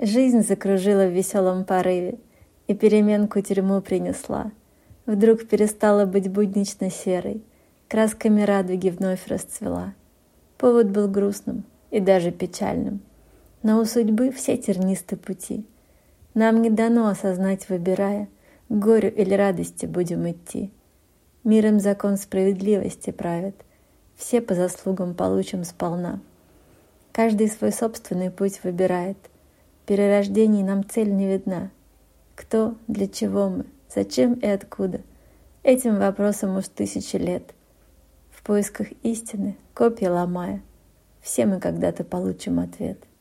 Жизнь закружила в веселом порыве и переменку тюрьму принесла. Вдруг перестала быть буднично серой, красками радуги вновь расцвела. Повод был грустным и даже печальным, но у судьбы все тернисты пути. Нам не дано осознать, выбирая, к горю или радости будем идти. Миром закон справедливости правит, все по заслугам получим сполна. Каждый свой собственный путь выбирает. Перерождений нам цель не видна. Кто, для чего мы, зачем и откуда? Этим вопросом уж тысячи лет. В поисках истины, копья ломая, все мы когда-то получим ответ —